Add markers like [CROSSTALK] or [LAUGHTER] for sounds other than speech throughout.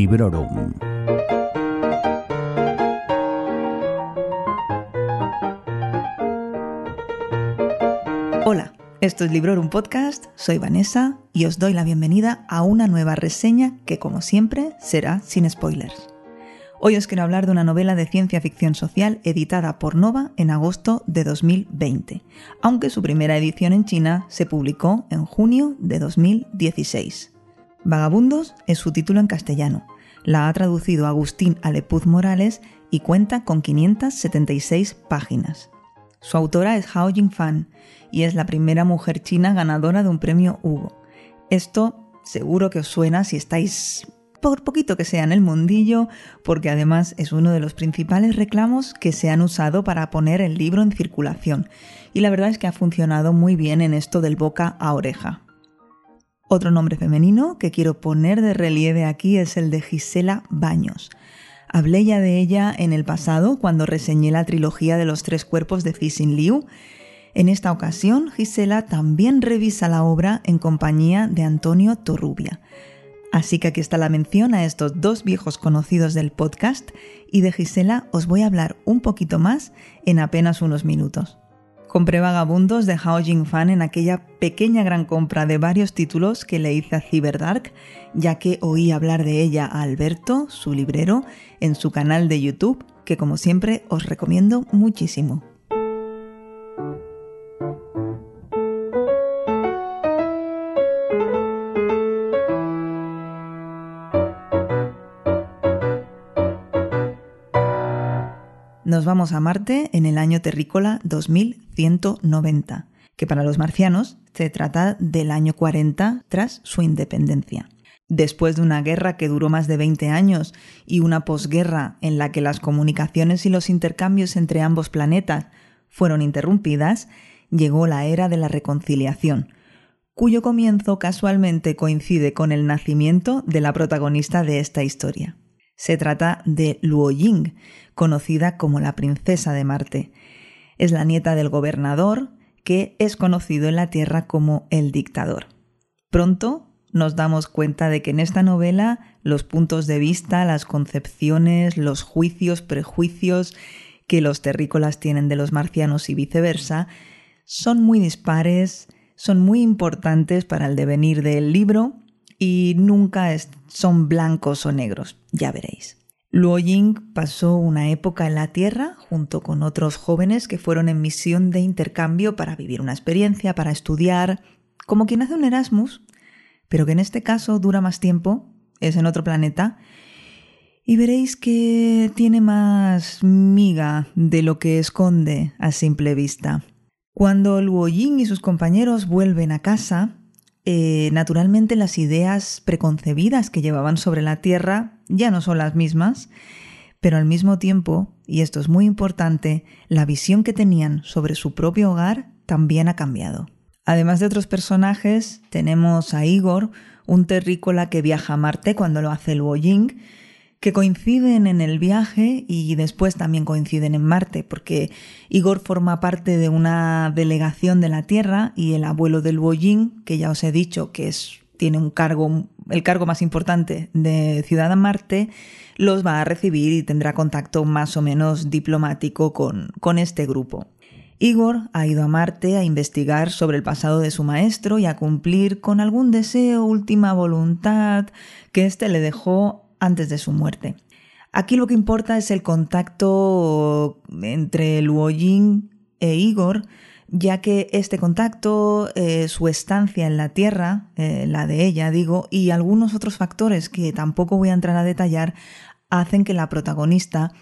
Librorum. Hola, esto es Librorum Podcast, soy Vanessa y os doy la bienvenida a una nueva reseña que como siempre será sin spoilers. Hoy os quiero hablar de una novela de ciencia ficción social editada por Nova en agosto de 2020, aunque su primera edición en China se publicó en junio de 2016. Vagabundos es su título en castellano. La ha traducido Agustín Alepuz Morales y cuenta con 576 páginas. Su autora es Hao Jingfan y es la primera mujer china ganadora de un premio Hugo. Esto seguro que os suena si estáis por poquito que sea en el mundillo, porque además es uno de los principales reclamos que se han usado para poner el libro en circulación, y la verdad es que ha funcionado muy bien en esto del boca a oreja. Otro nombre femenino que quiero poner de relieve aquí es el de Gisela Baños. Hablé ya de ella en el pasado cuando reseñé la trilogía de los tres cuerpos de Cixin Liu. En esta ocasión, Gisela también revisa la obra en compañía de Antonio Torrubia. Así que aquí está la mención a estos dos viejos conocidos del podcast y de Gisela os voy a hablar un poquito más en apenas unos minutos. Compré Vagabundos de Hao Fan en aquella pequeña gran compra de varios títulos que le hice a Cyberdark, ya que oí hablar de ella a Alberto, su librero, en su canal de YouTube, que como siempre os recomiendo muchísimo. Nos vamos a Marte en el año terrícola 2190, que para los marcianos se trata del año 40 tras su independencia. Después de una guerra que duró más de 20 años y una posguerra en la que las comunicaciones y los intercambios entre ambos planetas fueron interrumpidas, llegó la era de la reconciliación, cuyo comienzo casualmente coincide con el nacimiento de la protagonista de esta historia. Se trata de Luo Ying, conocida como la princesa de Marte. Es la nieta del gobernador, que es conocido en la Tierra como el dictador. Pronto nos damos cuenta de que en esta novela los puntos de vista, las concepciones, los juicios, prejuicios que los terrícolas tienen de los marcianos y viceversa son muy dispares, son muy importantes para el devenir del libro y nunca son blancos o negros, ya veréis. Luo Ying pasó una época en la Tierra junto con otros jóvenes que fueron en misión de intercambio para vivir una experiencia, para estudiar, como quien hace un Erasmus, pero que en este caso dura más tiempo, es en otro planeta, y veréis que tiene más miga de lo que esconde a simple vista. Cuando Luo Ying y sus compañeros vuelven a casa, eh, naturalmente las ideas preconcebidas que llevaban sobre la Tierra ya no son las mismas, pero al mismo tiempo, y esto es muy importante, la visión que tenían sobre su propio hogar también ha cambiado. Además de otros personajes, tenemos a Igor, un terrícola que viaja a Marte cuando lo hace Luo Ying, que coinciden en el viaje y después también coinciden en Marte, porque Igor forma parte de una delegación de la Tierra y el abuelo del Boyin, que ya os he dicho que es, tiene un cargo, el cargo más importante de Ciudad Marte, los va a recibir y tendrá contacto más o menos diplomático con, con este grupo. Igor ha ido a Marte a investigar sobre el pasado de su maestro y a cumplir con algún deseo, última voluntad que éste le dejó antes de su muerte. Aquí lo que importa es el contacto entre Luo Ying e Igor, ya que este contacto, eh, su estancia en la Tierra, eh, la de ella, digo, y algunos otros factores que tampoco voy a entrar a detallar, hacen que la protagonista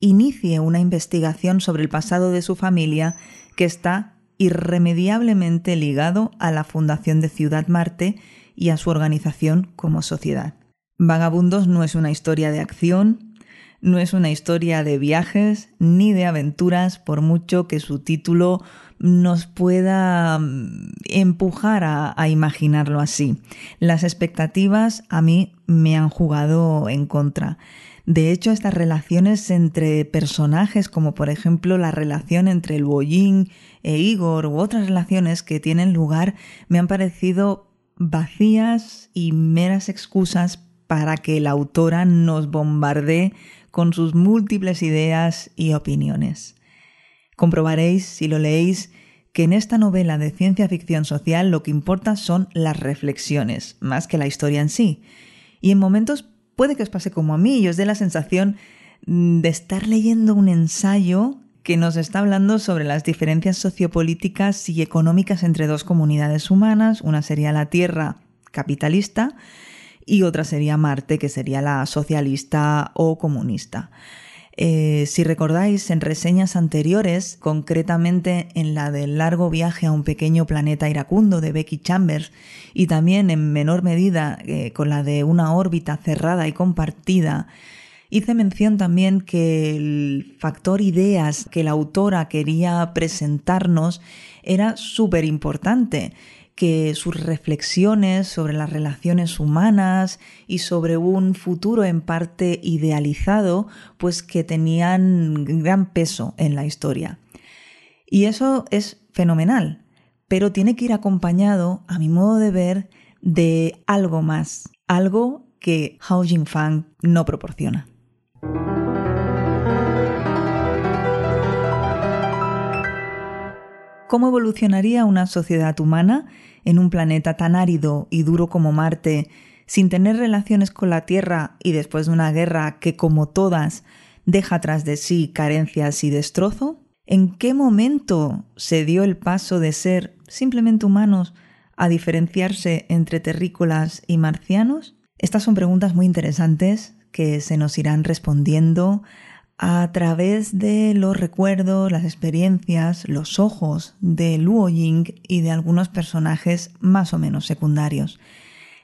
inicie una investigación sobre el pasado de su familia que está irremediablemente ligado a la fundación de Ciudad Marte y a su organización como sociedad. Vagabundos no es una historia de acción, no es una historia de viajes ni de aventuras, por mucho que su título nos pueda mm, empujar a, imaginarlo así. Las expectativas a mí me han jugado en contra. De hecho, estas relaciones entre personajes, como por ejemplo la relación entre el e Igor u otras relaciones que tienen lugar, me han parecido vacías y meras excusas para que la autora nos bombardee con sus múltiples ideas y opiniones. Comprobaréis, si lo leéis, que en esta novela de ciencia ficción social lo que importa son las reflexiones, más que la historia en sí. Y en momentos puede que os pase como a mí y os dé la sensación de estar leyendo un ensayo que nos está hablando sobre las diferencias sociopolíticas y económicas entre dos comunidades humanas. Una sería la Tierra capitalista y otra sería Marte, que sería la socialista o comunista. Eh, si recordáis, en reseñas anteriores, concretamente en la del largo viaje a un pequeño planeta iracundo de Becky Chambers y también en menor medida eh, con la de una órbita cerrada y compartida, hice mención también que el factor ideas que la autora quería presentarnos era súper importante que sus reflexiones sobre las relaciones humanas y sobre un futuro en parte idealizado, pues que tenían gran peso en la historia. Y eso es fenomenal, pero tiene que ir acompañado, a mi modo de ver, de algo más, algo que Hao Jingfang no proporciona. ¿Cómo evolucionaría una sociedad humana en un planeta tan árido y duro como Marte, sin tener relaciones con la Tierra y después de una guerra que, como todas, deja tras de sí carencias y destrozo? ¿En qué momento se dio el paso de ser simplemente humanos a diferenciarse entre terrícolas y marcianos? Estas son preguntas muy interesantes que se nos irán respondiendo a través de los recuerdos, las experiencias, los ojos de Luo Ying y de algunos personajes más o menos secundarios.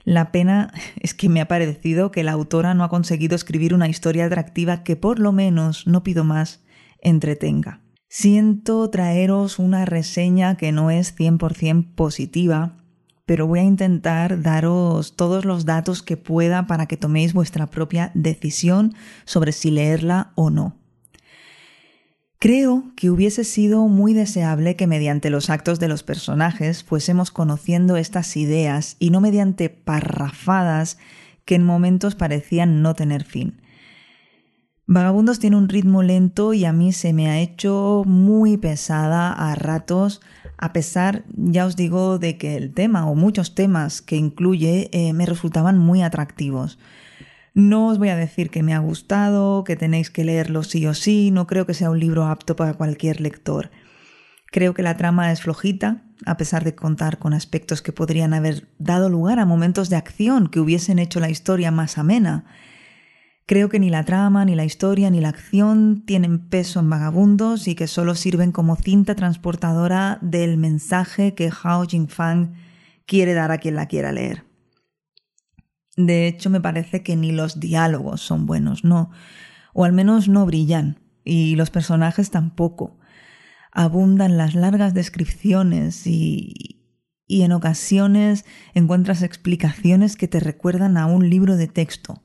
La pena [LAUGHS] es que me ha parecido que la autora no ha conseguido escribir una historia atractiva que por lo menos, no pido más, entretenga. Siento traeros una reseña que no es 100% positiva, pero voy a intentar daros todos los datos que pueda para que toméis vuestra propia decisión sobre si leerla o no. Creo que hubiese sido muy deseable que mediante los actos de los personajes fuésemos conociendo estas ideas y no mediante parrafadas que en momentos parecían no tener fin. Vagabundos tiene un ritmo lento y a mí se me ha hecho muy pesada a ratos a pesar, ya os digo, de que el tema o muchos temas que incluye eh, me resultaban muy atractivos. No os voy a decir que me ha gustado, que tenéis que leerlo sí o sí, no creo que sea un libro apto para cualquier lector. Creo que la trama es flojita, a pesar de contar con aspectos que podrían haber dado lugar a momentos de acción que hubiesen hecho la historia más amena. Creo que ni la trama, ni la historia, ni la acción tienen peso en Vagabundos y que solo sirven como cinta transportadora del mensaje que Hao Jingfang quiere dar a quien la quiera leer. De hecho, me parece que ni los diálogos son buenos, no, o al menos no brillan, y los personajes tampoco. Abundan las largas descripciones y, y en ocasiones encuentras explicaciones que te recuerdan a un libro de texto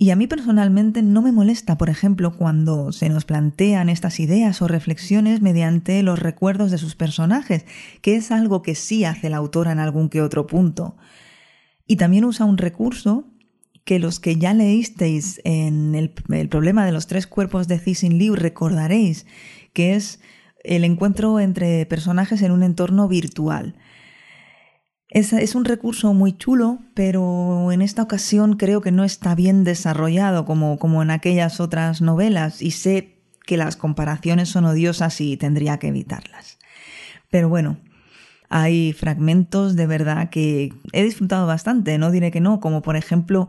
y a mí personalmente no me molesta, por ejemplo, cuando se nos plantean estas ideas o reflexiones mediante los recuerdos de sus personajes, que es algo que sí hace la autora en algún que otro punto. Y también usa un recurso que los que ya leísteis en el, problema de los tres cuerpos de Cixin Liu recordaréis, que es el encuentro entre personajes en un entorno virtual. Es, un recurso muy chulo, pero en esta ocasión creo que no está bien desarrollado como, como en aquellas otras novelas y sé que las comparaciones son odiosas y tendría que evitarlas. Pero bueno, hay fragmentos de verdad que he disfrutado bastante, no diré que no, como por ejemplo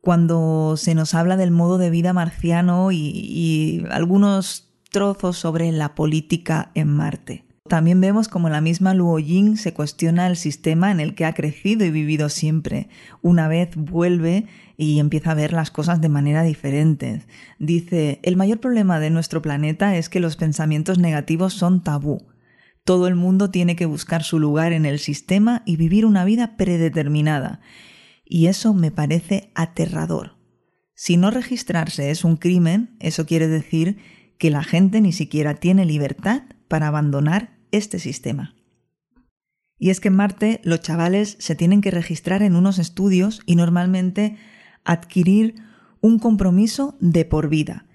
cuando se nos habla del modo de vida marciano y, y algunos trozos sobre la política en Marte. También vemos como la misma Luo Ying se cuestiona el sistema en el que ha crecido y vivido siempre. Una vez vuelve y empieza a ver las cosas de manera diferente. Dice, el mayor problema de nuestro planeta es que los pensamientos negativos son tabú. Todo el mundo tiene que buscar su lugar en el sistema y vivir una vida predeterminada. Y eso me parece aterrador. Si no registrarse es un crimen, eso quiere decir que la gente ni siquiera tiene libertad para abandonar este sistema. Y es que en Marte los chavales se tienen que registrar en unos estudios y normalmente adquirir un compromiso de por vida.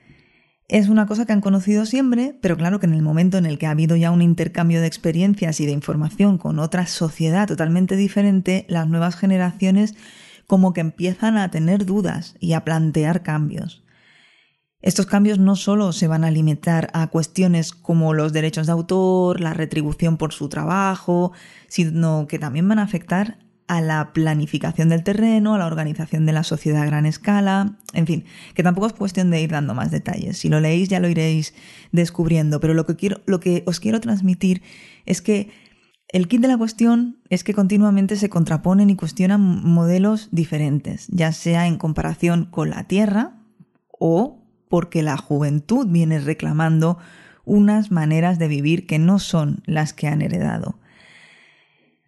Es una cosa que han conocido siempre, pero claro que en el momento en el que ha habido ya un intercambio de experiencias y de información con otra sociedad totalmente diferente, las nuevas generaciones como que empiezan a tener dudas y a plantear cambios. Estos cambios no solo se van a limitar a cuestiones como los derechos de autor, la retribución por su trabajo, sino que también van a afectar a la planificación del terreno, a la organización de la sociedad a gran escala, en fin, que tampoco es cuestión de ir dando más detalles. Si lo leéis ya lo iréis descubriendo, pero lo que, quiero, lo que os quiero transmitir es que el kit de la cuestión es que continuamente se contraponen y cuestionan modelos diferentes, ya sea en comparación con la Tierra o porque la juventud viene reclamando unas maneras de vivir que no son las que han heredado.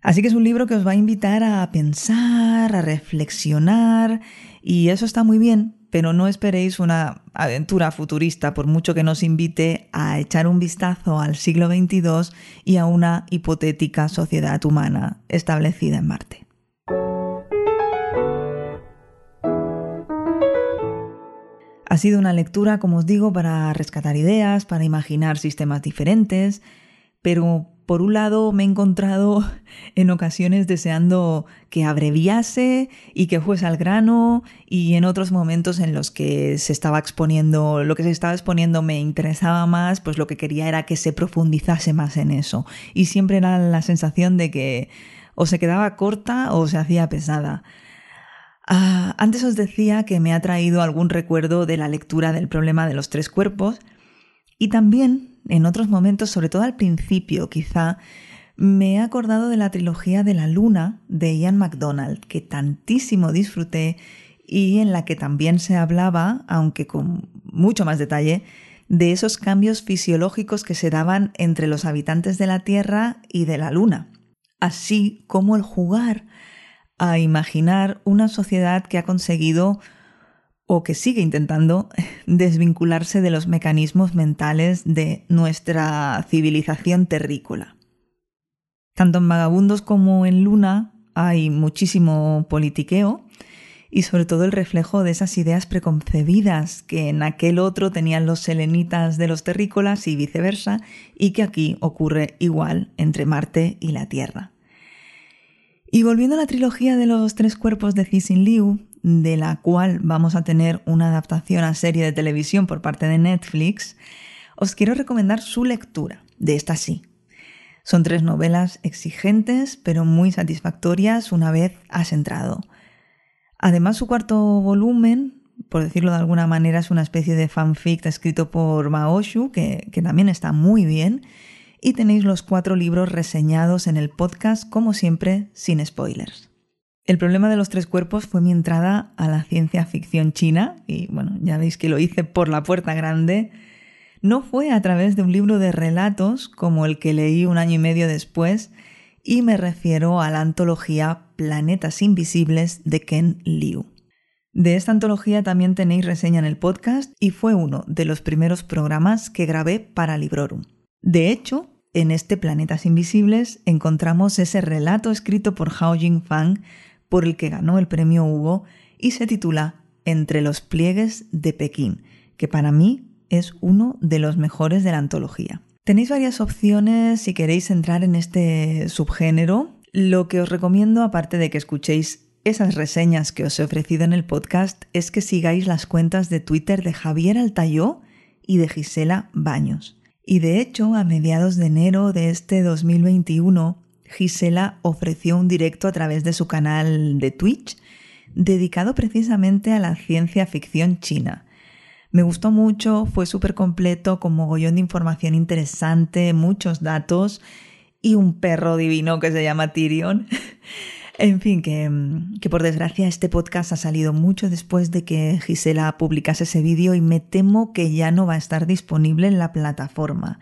Así que es un libro que os va a invitar a pensar, a reflexionar, y eso está muy bien, pero no esperéis una aventura futurista, por mucho que nos invite a echar un vistazo al siglo XXII y a una hipotética sociedad humana establecida en Marte. Ha sido una lectura, como os digo, para rescatar ideas, para imaginar sistemas diferentes, pero por un lado me he encontrado [LAUGHS] en ocasiones deseando que abreviase y que fuese al grano y en otros momentos en los que se estaba exponiendo, lo que se estaba exponiendo me interesaba más, pues lo que quería era que se profundizase más en eso. Y siempre era la sensación de que o se quedaba corta o se hacía pesada. Ah, antes os decía que me ha traído algún recuerdo de la lectura del problema de los tres cuerpos y también en otros momentos, sobre todo al principio quizá, me he acordado de la trilogía de la luna de Ian MacDonald, que tantísimo disfruté y en la que también se hablaba, aunque con mucho más detalle, de esos cambios fisiológicos que se daban entre los habitantes de la Tierra y de la Luna, así como el jugar a imaginar una sociedad que ha conseguido o que sigue intentando [LAUGHS] desvincularse de los mecanismos mentales de nuestra civilización terrícola. Tanto en Vagabundos como en Luna hay muchísimo politiqueo y sobre todo el reflejo de esas ideas preconcebidas que en aquel otro tenían los selenitas de los terrícolas y viceversa, y que aquí ocurre igual entre Marte y la Tierra. Y volviendo a la trilogía de los tres cuerpos de Cixin Liu, de la cual vamos a tener una adaptación a serie de televisión por parte de Netflix, os quiero recomendar su lectura, de esta sí. Son tres novelas exigentes, pero muy satisfactorias una vez has entrado. Además, su cuarto volumen, por decirlo de alguna manera, es una especie de fanfic escrito por Maoshu, que, que también está muy bien, y tenéis los cuatro libros reseñados en el podcast, como siempre, sin spoilers. El problema de los tres cuerpos fue mi entrada a la ciencia ficción china, y bueno, ya veis que lo hice por la puerta grande. No fue a través de un libro de relatos como el que leí un año y medio después, y me refiero a la antología Planetas Invisibles de Ken Liu. De esta antología también tenéis reseña en el podcast y fue uno de los primeros programas que grabé para Librorum. De hecho, en este Planetas Invisibles encontramos ese relato escrito por Hao Jingfang por el que ganó el premio Hugo y se titula Entre los pliegues de Pekín, que para mí es uno de los mejores de la antología. Tenéis varias opciones si queréis entrar en este subgénero. Lo que os recomiendo, aparte de que escuchéis esas reseñas que os he ofrecido en el podcast, es que sigáis las cuentas de Twitter de Javier Altayó y de Gisela Baños. Y de hecho, a mediados de enero de este 2021, Gisela ofreció un directo a través de su canal de Twitch dedicado precisamente a la ciencia ficción china. Me gustó mucho, fue súper completo, con mogollón de información interesante, muchos datos y un perro divino que se llama Tyrion. [LAUGHS] en fin, que, que, por desgracia este podcast ha salido mucho después de que Gisela publicase ese vídeo y me temo que ya no va a estar disponible en la plataforma.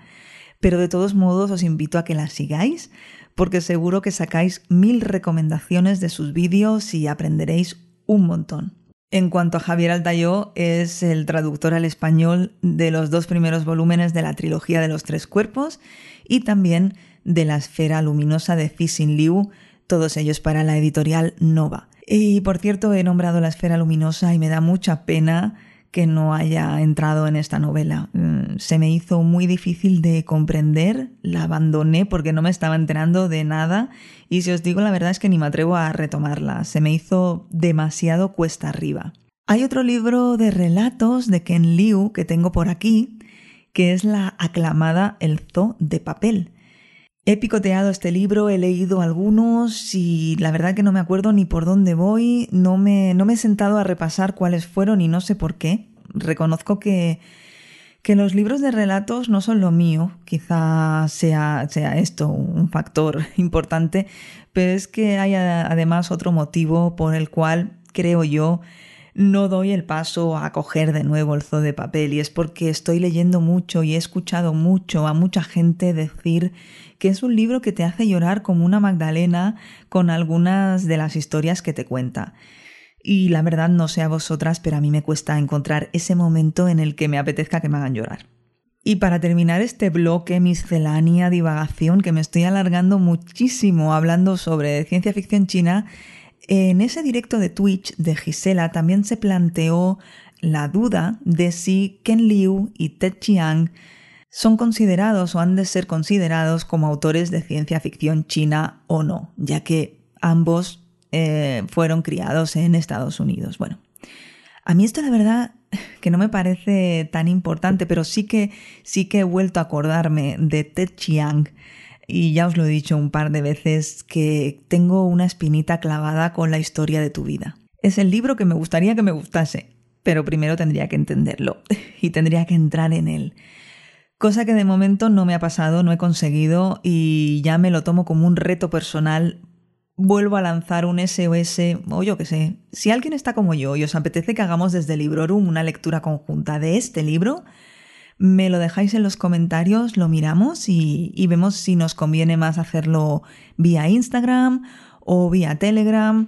Pero de todos modos os invito a que la sigáis porque seguro que sacáis mil recomendaciones de sus vídeos y aprenderéis un montón. En cuanto a Javier Altayó, es el traductor al español de los dos primeros volúmenes de la trilogía de los tres cuerpos y también de la esfera luminosa de Cixin Liu, todos ellos para la editorial Nova. Y por cierto, he nombrado la esfera luminosa y me da mucha pena que no haya entrado en esta novela. Mm, se me hizo muy difícil de comprender, la abandoné porque no me estaba enterando de nada y si os digo la verdad es que ni me atrevo a retomarla, se me hizo demasiado cuesta arriba. Hay otro libro de relatos de Ken Liu que tengo por aquí, que es la aclamada El Zoo de Papel. He picoteado este libro, he leído algunos y la verdad que no me acuerdo ni por dónde voy, no me, no me he sentado a repasar cuáles fueron y no sé por qué. Reconozco que, que los libros de relatos no son lo mío, quizá sea, sea esto un factor [LAUGHS] importante, pero es que hay además otro motivo por el cual creo yo no doy el paso a coger de nuevo el zoo de papel y es porque estoy leyendo mucho y he escuchado mucho a mucha gente decir que es un libro que te hace llorar como una Magdalena con algunas de las historias que te cuenta. Y la verdad no sé a vosotras, pero a mí me cuesta encontrar ese momento en el que me apetezca que me hagan llorar. Y para terminar este bloque miscelánea divagación que me estoy alargando muchísimo hablando sobre ciencia ficción china, en ese directo de Twitch de Gisela también se planteó la duda de si Ken Liu y Ted Chiang son considerados o han de ser considerados como autores de ciencia ficción china o no, ya que ambos eh, fueron criados en Estados Unidos. Bueno, a mí esto la verdad [LAUGHS] que no me parece tan importante, pero sí que sí que he vuelto a acordarme de Ted Chiang y ya os lo he dicho un par de veces que tengo una espinita clavada con la historia de tu vida. Es el libro que me gustaría que me gustase, pero primero tendría que entenderlo [LAUGHS] y tendría que entrar en él. Cosa que de momento no me ha pasado, no he conseguido y ya me lo tomo como un reto personal. Vuelvo a lanzar un SOS o yo qué sé. Si alguien está como yo y os apetece que hagamos desde Librorum una lectura conjunta de este libro, me lo dejáis en los comentarios, lo miramos y, vemos si nos conviene más hacerlo vía Instagram o vía Telegram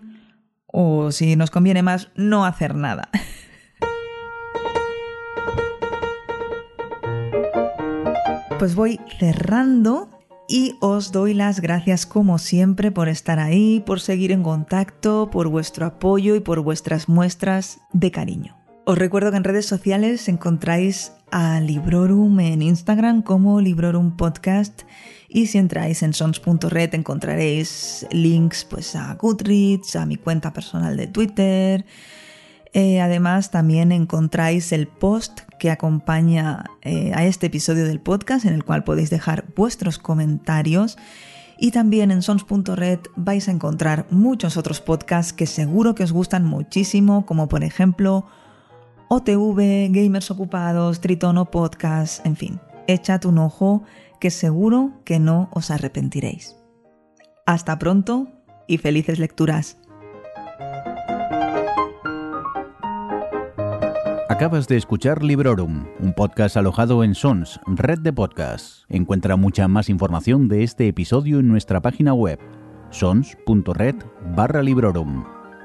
o si nos conviene más no hacer nada. [LAUGHS] Pues voy cerrando y os doy las gracias como siempre por estar ahí, por seguir en contacto, por vuestro apoyo y por vuestras muestras de cariño. Os recuerdo que en redes sociales encontráis a Librorum en Instagram como Librorum Podcast y si entráis en sons.red encontraréis links pues a Goodreads, a mi cuenta personal de Twitter. Eh, además también encontráis el post que acompaña eh, a este episodio del podcast en el cual podéis dejar vuestros comentarios y también en sons.red vais a encontrar muchos otros podcasts que seguro que os gustan muchísimo como por ejemplo OTV, Gamers Ocupados, Tritono Podcast, en fin, echad un ojo que seguro que no os arrepentiréis. Hasta pronto y felices lecturas. Acabas de escuchar Librorum, un podcast alojado en Sons, red de podcasts. Encuentra mucha más información de este episodio en nuestra página web, sons.red barra Librorum